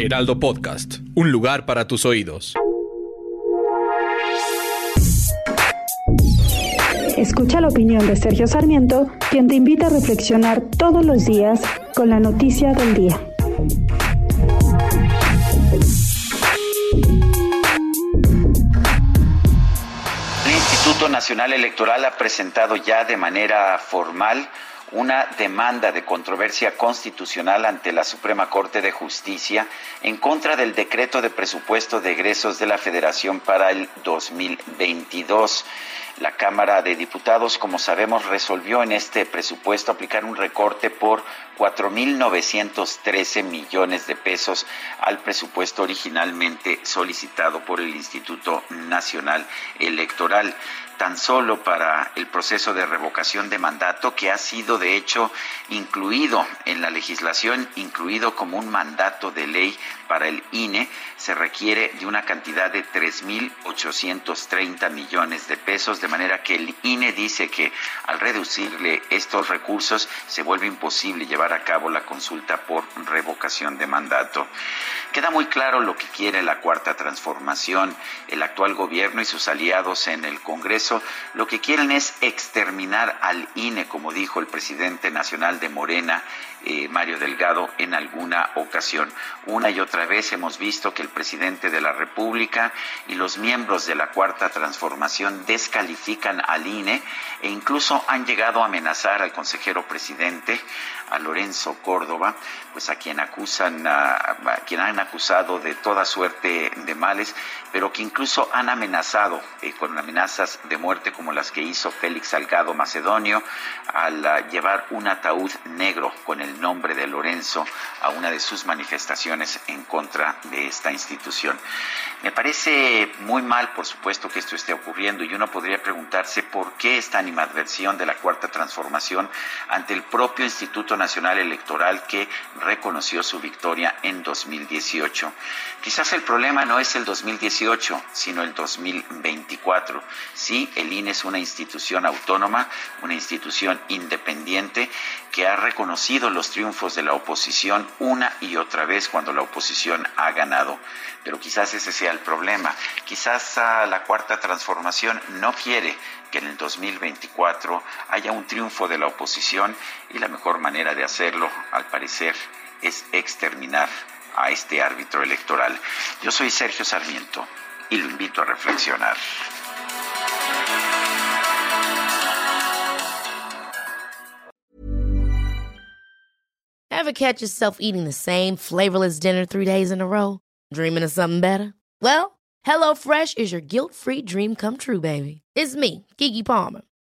Heraldo Podcast, un lugar para tus oídos. Escucha la opinión de Sergio Sarmiento, quien te invita a reflexionar todos los días con la noticia del día. El Instituto Nacional Electoral ha presentado ya de manera formal una demanda de controversia constitucional ante la Suprema Corte de Justicia en contra del decreto de presupuesto de egresos de la Federación para el 2022. La Cámara de Diputados, como sabemos, resolvió en este presupuesto aplicar un recorte por 4.913 millones de pesos al presupuesto originalmente solicitado por el Instituto Nacional Electoral. Tan solo para el proceso de revocación de mandato que ha sido de hecho incluido en la legislación, incluido como un mandato de ley para el INE, se requiere de una cantidad de 3.830 millones de pesos, manera que el INE dice que al reducirle estos recursos se vuelve imposible llevar a cabo la consulta por revocación de mandato. Queda muy claro lo que quiere la cuarta transformación, el actual gobierno y sus aliados en el Congreso lo que quieren es exterminar al INE, como dijo el presidente nacional de Morena, eh, Mario Delgado, en alguna ocasión. Una y otra vez hemos visto que el presidente de la República y los miembros de la Cuarta Transformación descalifican al INE e incluso han llegado a amenazar al consejero presidente, a Lorenzo Córdoba, pues a quien acusan, a, quien han acusado de toda suerte de males, pero que incluso han amenazado eh, con amenazas de muerte como las que hizo Félix Salgado Macedonio al uh, llevar un ataúd negro con el nombre de Lorenzo a una de sus manifestaciones en contra de esta institución. Me parece muy mal, por supuesto, que esto esté ocurriendo y uno podría preguntarse por qué esta animadversión de la Cuarta Transformación ante el propio Instituto Nacional Electoral que reconoció su victoria en 2018. Quizás el problema no es el 2018, sino el 2024. Sí, el INE es una institución autónoma, una institución independiente que ha reconocido los triunfos de la oposición una y otra vez cuando la oposición ha ganado. Pero quizás ese sea el problema. Quizás la cuarta transformación no quiere que en el 2024 haya un triunfo de la oposición y la mejor manera de hacerlo, al parecer, es exterminar a este árbitro electoral. Yo soy Sergio Sarmiento y lo invito a reflexionar. Ever catch yourself eating the same flavorless dinner three days in a row? Dreaming of something better? Well, HelloFresh is your guilt-free dream come true, baby. It's me, Kiki Palmer.